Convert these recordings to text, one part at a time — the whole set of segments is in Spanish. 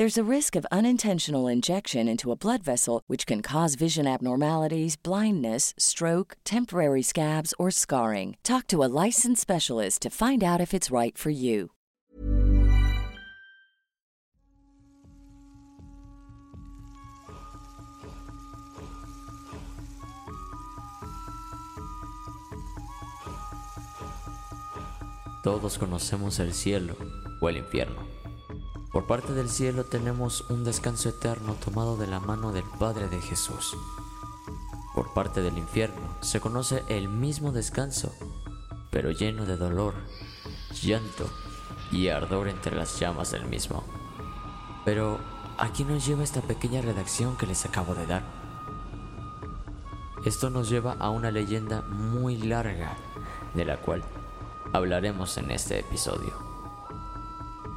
There's a risk of unintentional injection into a blood vessel, which can cause vision abnormalities, blindness, stroke, temporary scabs, or scarring. Talk to a licensed specialist to find out if it's right for you. Todos conocemos el cielo o el infierno. Por parte del cielo tenemos un descanso eterno tomado de la mano del Padre de Jesús. Por parte del infierno se conoce el mismo descanso, pero lleno de dolor, llanto y ardor entre las llamas del mismo. Pero, aquí nos lleva esta pequeña redacción que les acabo de dar. Esto nos lleva a una leyenda muy larga, de la cual hablaremos en este episodio.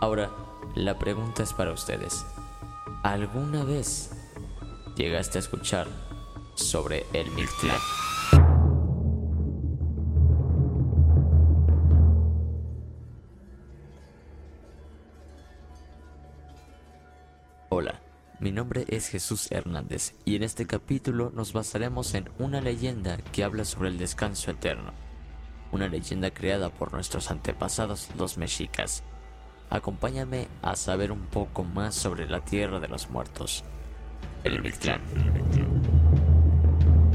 Ahora, la pregunta es para ustedes. ¿Alguna vez llegaste a escuchar sobre el Mictlán? Hola, mi nombre es Jesús Hernández y en este capítulo nos basaremos en una leyenda que habla sobre el descanso eterno. Una leyenda creada por nuestros antepasados los mexicas. Acompáñame a saber un poco más sobre la tierra de los muertos, el Mictlán.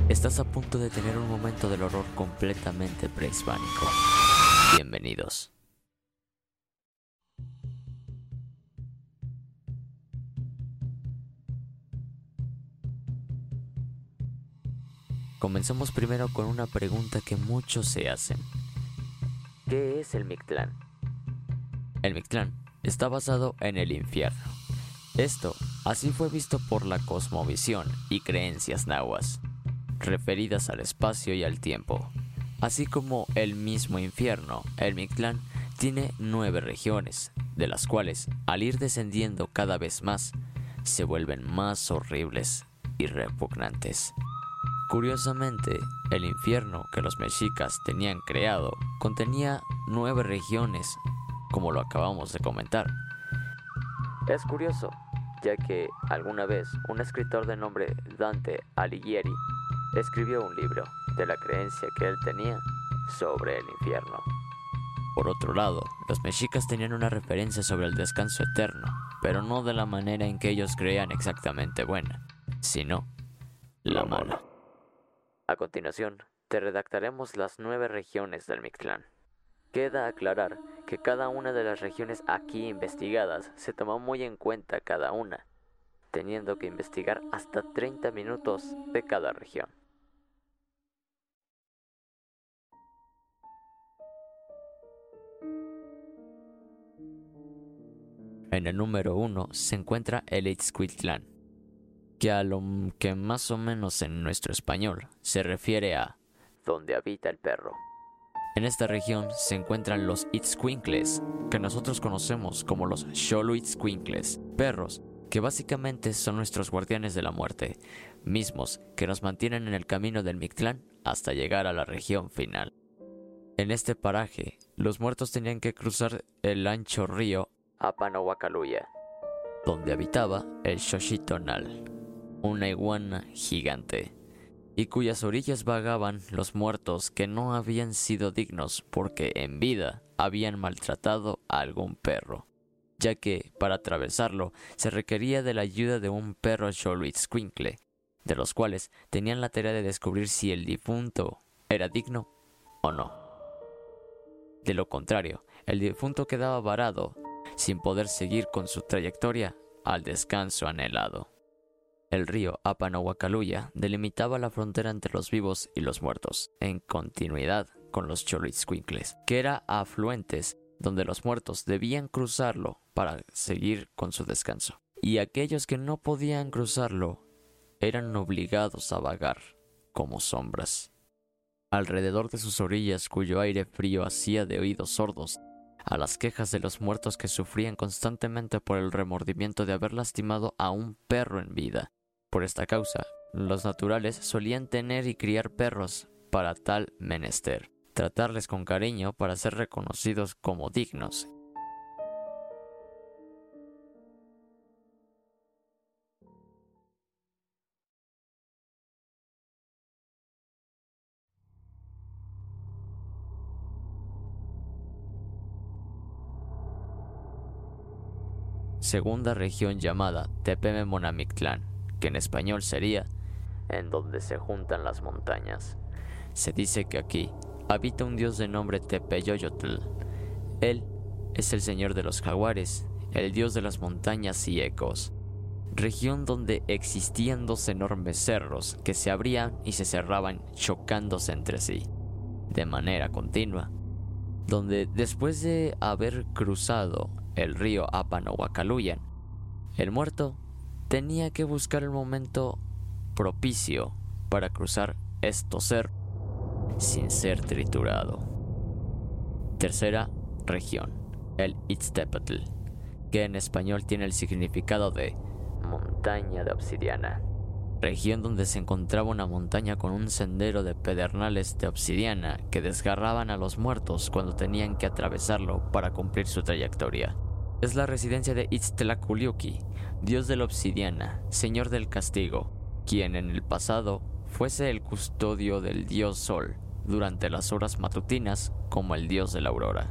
Estás a punto de tener un momento del horror completamente prehispánico. Bienvenidos. Comencemos primero con una pregunta que muchos se hacen. ¿Qué es el Mictlán? El Mictlán está basado en el infierno. Esto así fue visto por la cosmovisión y creencias nahuas, referidas al espacio y al tiempo. Así como el mismo infierno, el Mictlán tiene nueve regiones, de las cuales, al ir descendiendo cada vez más, se vuelven más horribles y repugnantes. Curiosamente, el infierno que los mexicas tenían creado contenía nueve regiones, como lo acabamos de comentar. Es curioso, ya que alguna vez un escritor de nombre Dante Alighieri escribió un libro de la creencia que él tenía sobre el infierno. Por otro lado, los mexicas tenían una referencia sobre el descanso eterno, pero no de la manera en que ellos creían exactamente buena, sino la mala. A continuación, te redactaremos las nueve regiones del Mictlán. Queda aclarar que cada una de las regiones aquí investigadas se tomó muy en cuenta cada una, teniendo que investigar hasta 30 minutos de cada región. En el número 1 se encuentra el Itzcuitlán, que a lo que más o menos en nuestro español se refiere a donde habita el perro. En esta región se encuentran los Itzcuincles, que nosotros conocemos como los Xoloitzcuincles, perros que básicamente son nuestros guardianes de la muerte, mismos que nos mantienen en el camino del Mictlán hasta llegar a la región final. En este paraje, los muertos tenían que cruzar el ancho río Apanahuacaluya, donde habitaba el Xoshitonal, una iguana gigante, y cuyas orillas vagaban los muertos que no habían sido dignos porque en vida habían maltratado a algún perro, ya que para atravesarlo se requería de la ayuda de un perro Xoloitzcuincle, de los cuales tenían la tarea de descubrir si el difunto era digno o no. De lo contrario, el difunto quedaba varado, sin poder seguir con su trayectoria al descanso anhelado. El río Apanahuacaluya delimitaba la frontera entre los vivos y los muertos, en continuidad con los Cholitzcuincles, que era afluentes donde los muertos debían cruzarlo para seguir con su descanso. Y aquellos que no podían cruzarlo eran obligados a vagar como sombras. Alrededor de sus orillas, cuyo aire frío hacía de oídos sordos a las quejas de los muertos que sufrían constantemente por el remordimiento de haber lastimado a un perro en vida. Por esta causa, los naturales solían tener y criar perros para tal menester, tratarles con cariño para ser reconocidos como dignos. Segunda región llamada Tepeme que en español sería en donde se juntan las montañas. Se dice que aquí habita un dios de nombre Tepeyoyotl. Él es el señor de los jaguares, el dios de las montañas y ecos. Región donde existían dos enormes cerros que se abrían y se cerraban chocándose entre sí, de manera continua. Donde después de haber cruzado el río Apanohuacaluyan. El muerto tenía que buscar el momento propicio para cruzar esto ser sin ser triturado. Tercera región, el Itztepetl, que en español tiene el significado de montaña de obsidiana. Región donde se encontraba una montaña con un sendero de pedernales de obsidiana que desgarraban a los muertos cuando tenían que atravesarlo para cumplir su trayectoria es la residencia de Itztlaculiuqui, dios de la obsidiana, señor del castigo, quien en el pasado fuese el custodio del dios Sol durante las horas matutinas como el dios de la aurora.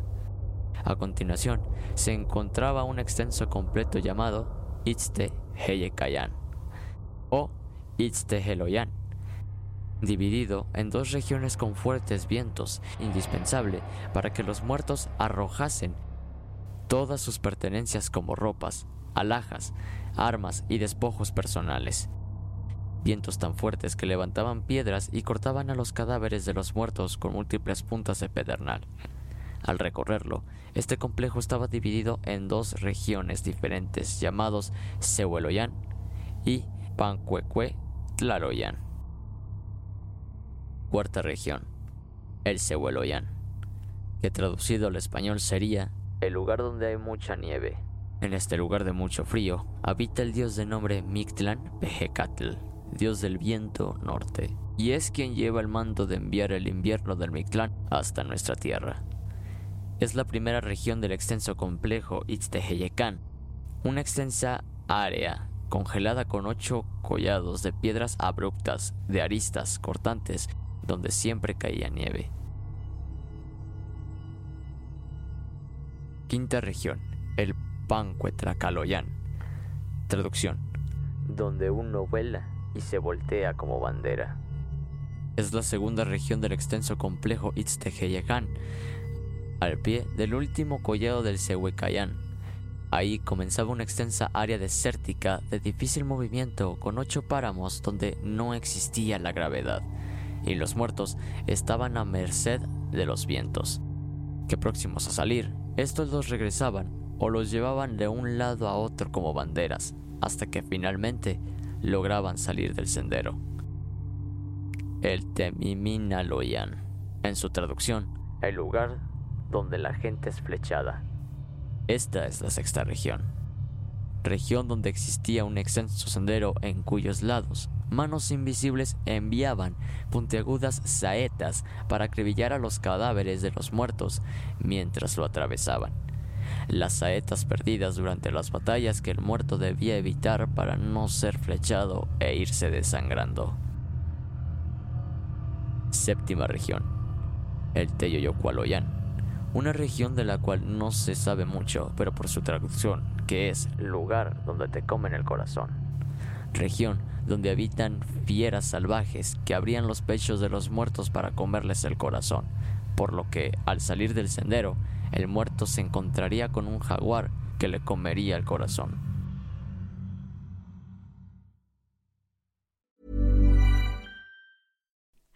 A continuación, se encontraba un extenso completo llamado Itzte Heyekayan o Itzte Heloyan, dividido en dos regiones con fuertes vientos, indispensable para que los muertos arrojasen todas sus pertenencias como ropas, alhajas, armas y despojos personales. Vientos tan fuertes que levantaban piedras y cortaban a los cadáveres de los muertos con múltiples puntas de pedernal. Al recorrerlo, este complejo estaba dividido en dos regiones diferentes llamados Sehueloyán y Pancuecue Tlaloyán. Cuarta región, el Sehueloyán, que traducido al español sería el lugar donde hay mucha nieve. En este lugar de mucho frío habita el dios de nombre Mictlán Pejecatl, dios del viento norte, y es quien lleva el mando de enviar el invierno del Mictlán hasta nuestra tierra. Es la primera región del extenso complejo Itzteheyecán, una extensa área congelada con ocho collados de piedras abruptas, de aristas cortantes, donde siempre caía nieve. Quinta región, el Pancuetracaloyán. Traducción. Donde uno vuela y se voltea como bandera. Es la segunda región del extenso complejo Itzteheyacán, al pie del último collado del Sehuecayán. Ahí comenzaba una extensa área desértica de difícil movimiento con ocho páramos donde no existía la gravedad, y los muertos estaban a merced de los vientos, que próximos a salir estos los regresaban o los llevaban de un lado a otro como banderas, hasta que finalmente lograban salir del sendero. El Temiminaloyan, en su traducción, el lugar donde la gente es flechada. Esta es la sexta región, región donde existía un extenso sendero en cuyos lados manos invisibles enviaban puntiagudas saetas para acribillar a los cadáveres de los muertos mientras lo atravesaban. Las saetas perdidas durante las batallas que el muerto debía evitar para no ser flechado e irse desangrando. Séptima región. El Teyoyocualoyan. Una región de la cual no se sabe mucho, pero por su traducción, que es lugar donde te comen el corazón. Región donde habitan fieras salvajes que abrían los pechos de los muertos para comerles el corazón, por lo que al salir del sendero el muerto se encontraría con un jaguar que le comería el corazón.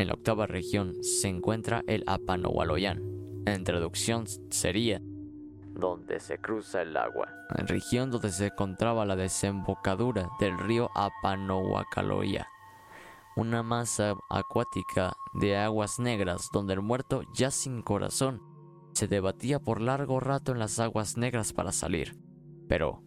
En la octava región se encuentra el Apanohualoyan. En traducción sería donde se cruza el agua, en región donde se encontraba la desembocadura del río Apanohuacaloya, una masa acuática de aguas negras donde el muerto, ya sin corazón, se debatía por largo rato en las aguas negras para salir. Pero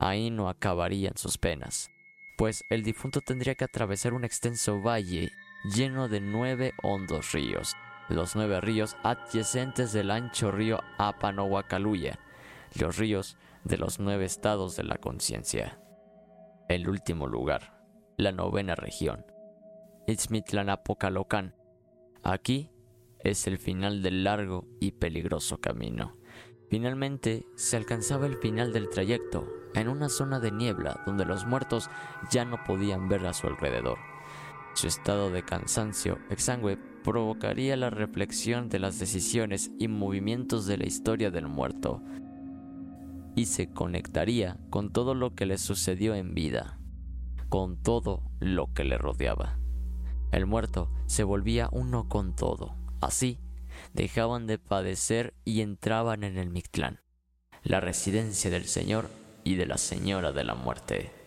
ahí no acabarían sus penas, pues el difunto tendría que atravesar un extenso valle lleno de nueve hondos ríos, los nueve ríos adyacentes del ancho río Apanohuacaluya, los ríos de los nueve estados de la conciencia. El último lugar, la novena región, Itzmitlanapocalocan. Aquí es el final del largo y peligroso camino. Finalmente se alcanzaba el final del trayecto, en una zona de niebla donde los muertos ya no podían ver a su alrededor. Su estado de cansancio exangüe provocaría la reflexión de las decisiones y movimientos de la historia del muerto y se conectaría con todo lo que le sucedió en vida, con todo lo que le rodeaba. El muerto se volvía uno con todo. Así, dejaban de padecer y entraban en el Mictlán, la residencia del Señor y de la Señora de la Muerte.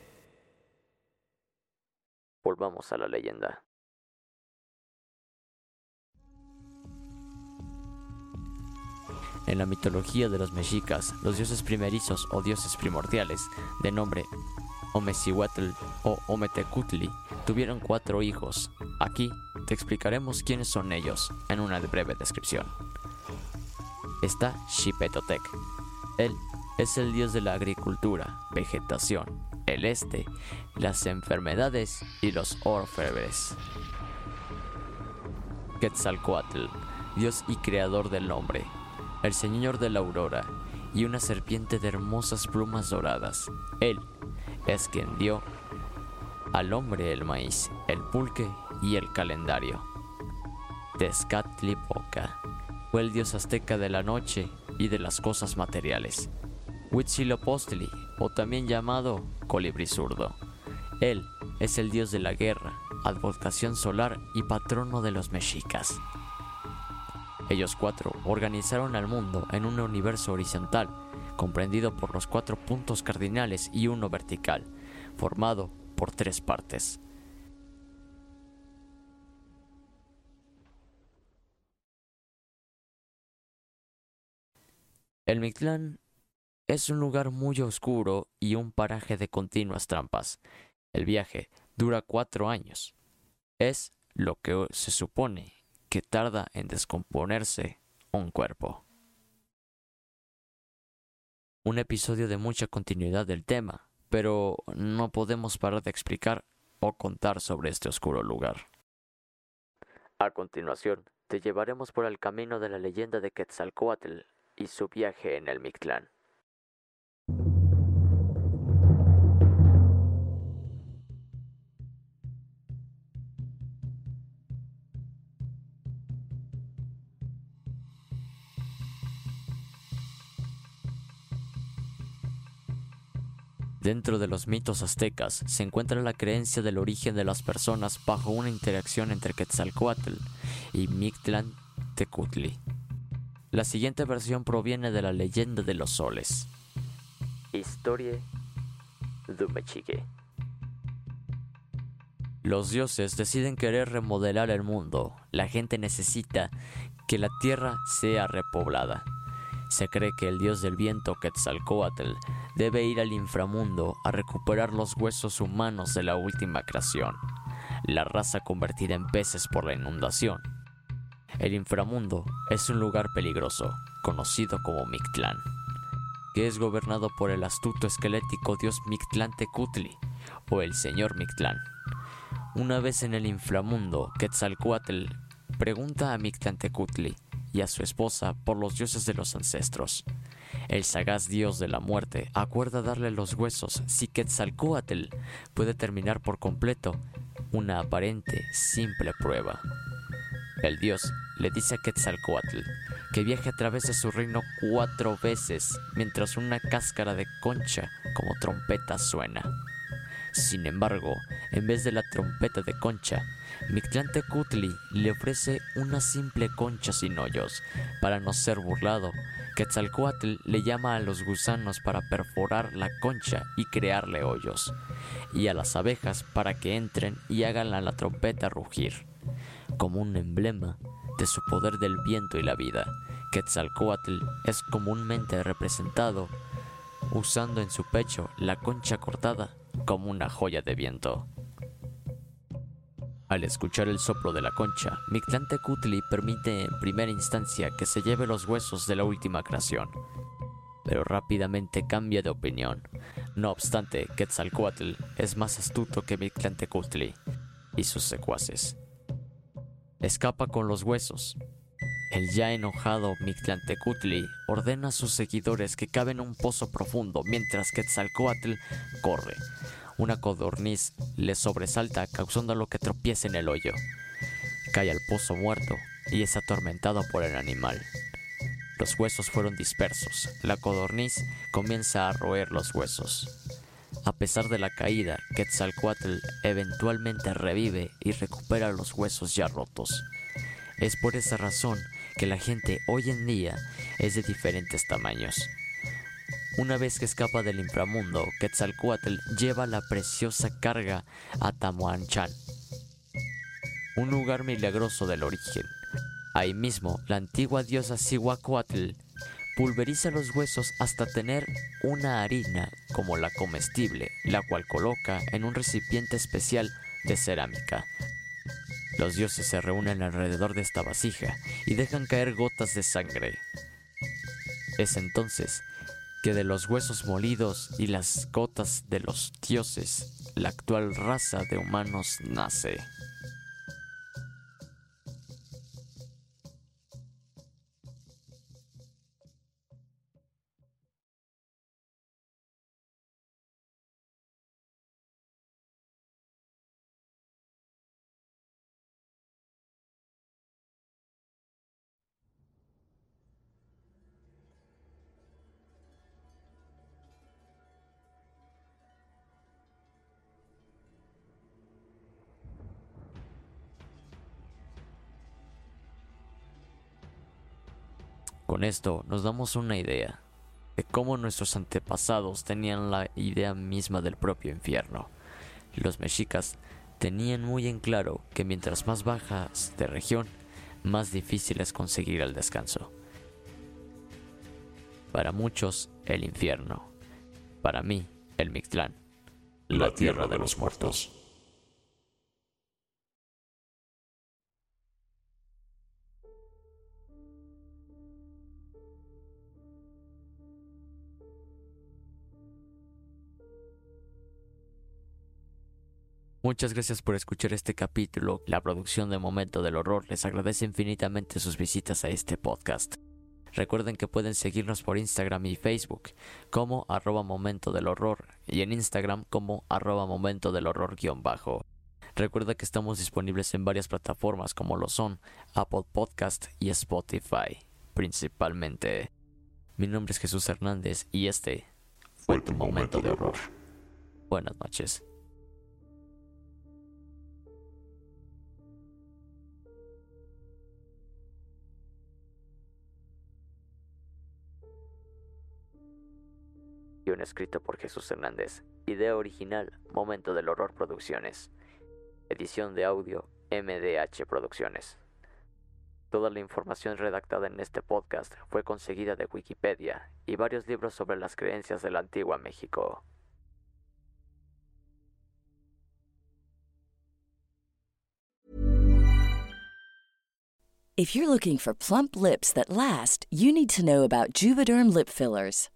Volvamos a la leyenda. En la mitología de los mexicas, los dioses primerizos o dioses primordiales, de nombre Omecihuatl o Ometecutli, tuvieron cuatro hijos. Aquí te explicaremos quiénes son ellos en una breve descripción. Está Xipetotec. Él es el dios de la agricultura, vegetación, el este, las enfermedades y los orfebres. Quetzalcoatl, dios y creador del hombre, el señor de la aurora y una serpiente de hermosas plumas doradas. Él es quien dio al hombre el maíz, el pulque y el calendario. Tezcatlipoca fue el dios azteca de la noche y de las cosas materiales. Huitzilopochtli, o también llamado colibrí zurdo. Él es el dios de la guerra, advocación solar y patrono de los mexicas. Ellos cuatro organizaron al mundo en un universo horizontal, comprendido por los cuatro puntos cardinales y uno vertical, formado por tres partes. El Mictlán es un lugar muy oscuro y un paraje de continuas trampas. El viaje dura cuatro años. Es lo que se supone que tarda en descomponerse un cuerpo. Un episodio de mucha continuidad del tema, pero no podemos parar de explicar o contar sobre este oscuro lugar. A continuación, te llevaremos por el camino de la leyenda de Quetzalcoatl y su viaje en el Mictlán. Dentro de los mitos aztecas se encuentra la creencia del origen de las personas bajo una interacción entre Quetzalcoatl y Mictlán Tecutli. La siguiente versión proviene de la leyenda de los soles. Historia de Mexique. Los dioses deciden querer remodelar el mundo. La gente necesita que la tierra sea repoblada. Se cree que el dios del viento Quetzalcoatl debe ir al inframundo a recuperar los huesos humanos de la última creación, la raza convertida en peces por la inundación. El inframundo es un lugar peligroso, conocido como Mictlán, que es gobernado por el astuto esquelético dios Mictlán Tecutli, o el señor Mictlán. Una vez en el inframundo, Quetzalcoatl pregunta a Mictlán Tecutli y a su esposa por los dioses de los ancestros. El sagaz dios de la muerte acuerda darle los huesos si Quetzalcoatl puede terminar por completo una aparente simple prueba. El dios le dice a Quetzalcoatl que viaje a través de su reino cuatro veces mientras una cáscara de concha como trompeta suena. Sin embargo, en vez de la trompeta de concha, Mictlantecutli le ofrece una simple concha sin hoyos. Para no ser burlado, Quetzalcoatl le llama a los gusanos para perforar la concha y crearle hoyos, y a las abejas para que entren y hagan a la trompeta rugir. Como un emblema de su poder del viento y la vida, Quetzalcoatl es comúnmente representado usando en su pecho la concha cortada como una joya de viento. Al escuchar el soplo de la concha, Mictlantecutli permite en primera instancia que se lleve los huesos de la última creación, pero rápidamente cambia de opinión. No obstante, Quetzalcoatl es más astuto que Mictlantecutli y sus secuaces. Escapa con los huesos. El ya enojado Mictlantecutli ordena a sus seguidores que caben un pozo profundo mientras Quetzalcoatl corre, una codorniz le sobresalta causando que tropiece en el hoyo. Cae al pozo muerto y es atormentado por el animal. Los huesos fueron dispersos. La codorniz comienza a roer los huesos. A pesar de la caída, Quetzalcoatl eventualmente revive y recupera los huesos ya rotos. Es por esa razón que la gente hoy en día es de diferentes tamaños. Una vez que escapa del inframundo, Quetzalcoatl lleva la preciosa carga a Tamuanchan, un lugar milagroso del origen. Ahí mismo, la antigua diosa Cihuacoatl pulveriza los huesos hasta tener una harina como la comestible, la cual coloca en un recipiente especial de cerámica. Los dioses se reúnen alrededor de esta vasija y dejan caer gotas de sangre. Es entonces que de los huesos molidos y las gotas de los dioses, la actual raza de humanos nace. Con esto nos damos una idea de cómo nuestros antepasados tenían la idea misma del propio infierno. Los mexicas tenían muy en claro que mientras más bajas de región, más difícil es conseguir el descanso. Para muchos, el infierno. Para mí, el Mictlán, la tierra de los muertos. Muchas gracias por escuchar este capítulo. La producción de Momento del Horror les agradece infinitamente sus visitas a este podcast. Recuerden que pueden seguirnos por Instagram y Facebook como arroba momento del horror y en Instagram como arroba momento del horror guion bajo. Recuerda que estamos disponibles en varias plataformas como lo son Apple Podcast y Spotify, principalmente. Mi nombre es Jesús Hernández y este fue tu momento de horror. Buenas noches. Un escrito por Jesús Hernández. Idea original, Momento del Horror Producciones. Edición de audio, MDH Producciones. Toda la información redactada en este podcast fue conseguida de Wikipedia y varios libros sobre las creencias de la antigua México. If you're looking for plump lips that last, you need to know about Juvederm lip fillers.